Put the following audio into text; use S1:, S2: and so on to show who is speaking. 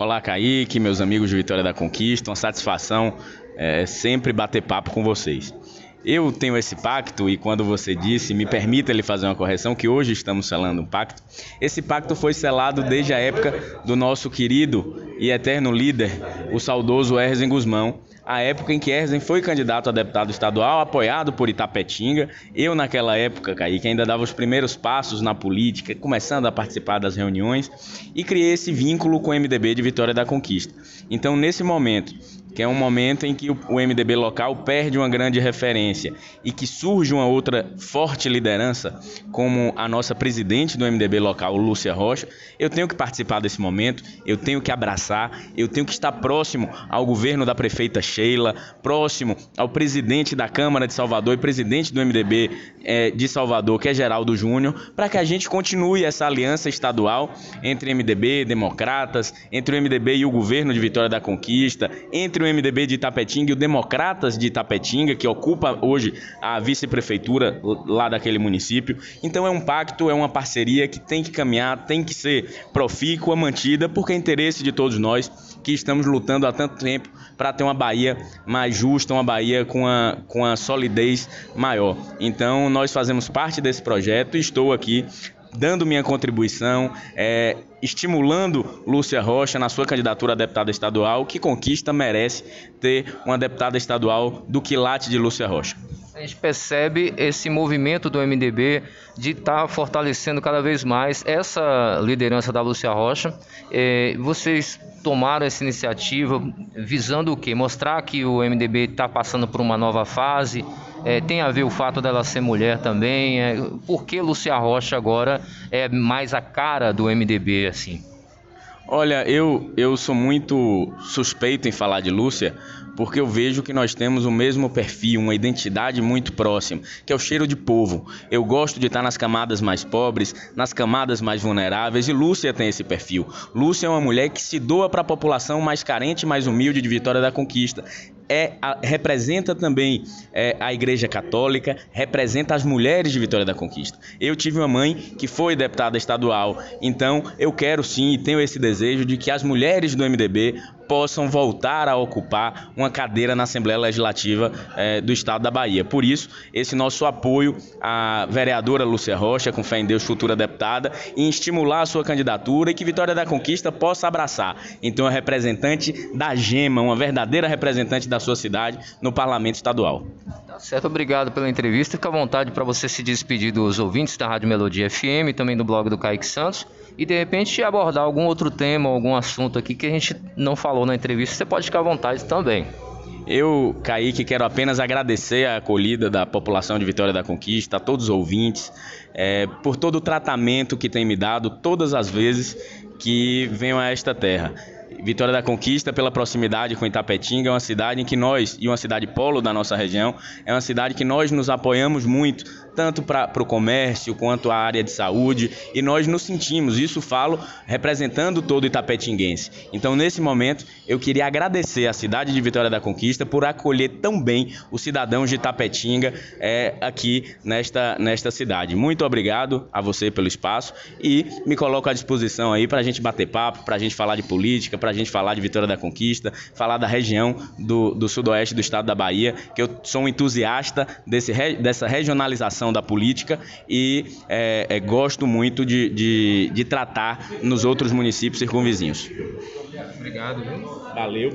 S1: Olá, Kaique, meus amigos de Vitória da Conquista, uma satisfação é, sempre bater papo com vocês. Eu tenho esse pacto e quando você disse, me permita ele fazer uma correção, que hoje estamos selando um pacto. Esse pacto foi selado desde a época do nosso querido e eterno líder, o saudoso Erzen Guzmão, a época em que Erzen foi candidato a deputado estadual, apoiado por Itapetinga. Eu, naquela época, Kaique, ainda dava os primeiros passos na política, começando a participar das reuniões, e criei esse vínculo com o MDB de Vitória da Conquista. Então, nesse momento, que é um momento em que o MDB local perde uma grande referência e que surge uma outra forte liderança, como a nossa presidente do MDB local, Lúcia Rocha, eu tenho que participar desse momento, eu tenho que abraçar, eu tenho que estar próximo ao governo da prefeita Sheila, próximo ao presidente da Câmara de Salvador e presidente do MDB é, de Salvador, que é Geraldo Júnior, para que a gente continue essa aliança estadual entre MDB, democratas, entre o MDB e o governo de Vitória da Conquista, entre o MDB de Itapetinga e o Democratas de Itapetinga, que ocupa hoje a vice-prefeitura lá daquele município. Então é um pacto, é uma parceria que tem que caminhar, tem que ser profícua, mantida, porque é interesse de todos nós que estamos lutando há tanto tempo para ter uma Bahia mais justa, uma Bahia com a, com a solidez maior. Então nós fazemos parte desse projeto e estou aqui dando minha contribuição, é, estimulando Lúcia Rocha na sua candidatura a deputada estadual, que conquista merece ter uma deputada estadual do quilate de Lúcia Rocha.
S2: A gente percebe esse movimento do MDB de estar tá fortalecendo cada vez mais essa liderança da Lúcia Rocha. É, vocês tomaram essa iniciativa visando o quê? Mostrar que o MDB está passando por uma nova fase, é, tem a ver o fato dela ser mulher também. É, por que Lúcia Rocha agora é mais a cara do MDB assim?
S1: Olha, eu, eu sou muito suspeito em falar de Lúcia, porque eu vejo que nós temos o mesmo perfil, uma identidade muito próxima, que é o cheiro de povo. Eu gosto de estar nas camadas mais pobres, nas camadas mais vulneráveis, e Lúcia tem esse perfil. Lúcia é uma mulher que se doa para a população mais carente, mais humilde de Vitória da Conquista é, a, representa também é, a Igreja Católica, representa as mulheres de Vitória da Conquista. Eu tive uma mãe que foi deputada estadual, então eu quero sim e tenho esse desejo de que as mulheres do MDB possam voltar a ocupar uma cadeira na Assembleia Legislativa é, do Estado da Bahia. Por isso, esse nosso apoio à vereadora Lúcia Rocha, com fé em Deus, futura deputada, em estimular a sua candidatura e que Vitória da Conquista possa abraçar. Então, a representante da GEMA, uma verdadeira representante da sua cidade no Parlamento Estadual.
S2: Tá certo, obrigado pela entrevista. Fica à vontade para você se despedir dos ouvintes da Rádio Melodia FM também do blog do Kaique Santos e de repente abordar algum outro tema, algum assunto aqui que a gente não falou na entrevista, você pode ficar à vontade também.
S1: Eu, Kaique, quero apenas agradecer a acolhida da população de Vitória da Conquista, a todos os ouvintes, é, por todo o tratamento que tem me dado todas as vezes que venho a esta terra. Vitória da Conquista, pela proximidade com Itapetinga, é uma cidade em que nós, e uma cidade polo da nossa região, é uma cidade que nós nos apoiamos muito, tanto para o comércio quanto a área de saúde, e nós nos sentimos, isso falo representando todo Itapetinguense. Então, nesse momento, eu queria agradecer à cidade de Vitória da Conquista por acolher tão bem os cidadãos de Itapetinga é, aqui nesta, nesta cidade. Muito obrigado a você pelo espaço e me coloco à disposição aí para a gente bater papo, para a gente falar de política, para a gente falar de Vitória da Conquista, falar da região do, do sudoeste do estado da Bahia, que eu sou um entusiasta desse, dessa regionalização da política e é, é, gosto muito de, de, de tratar nos outros municípios circunvizinhos.
S2: Obrigado.
S1: Valeu.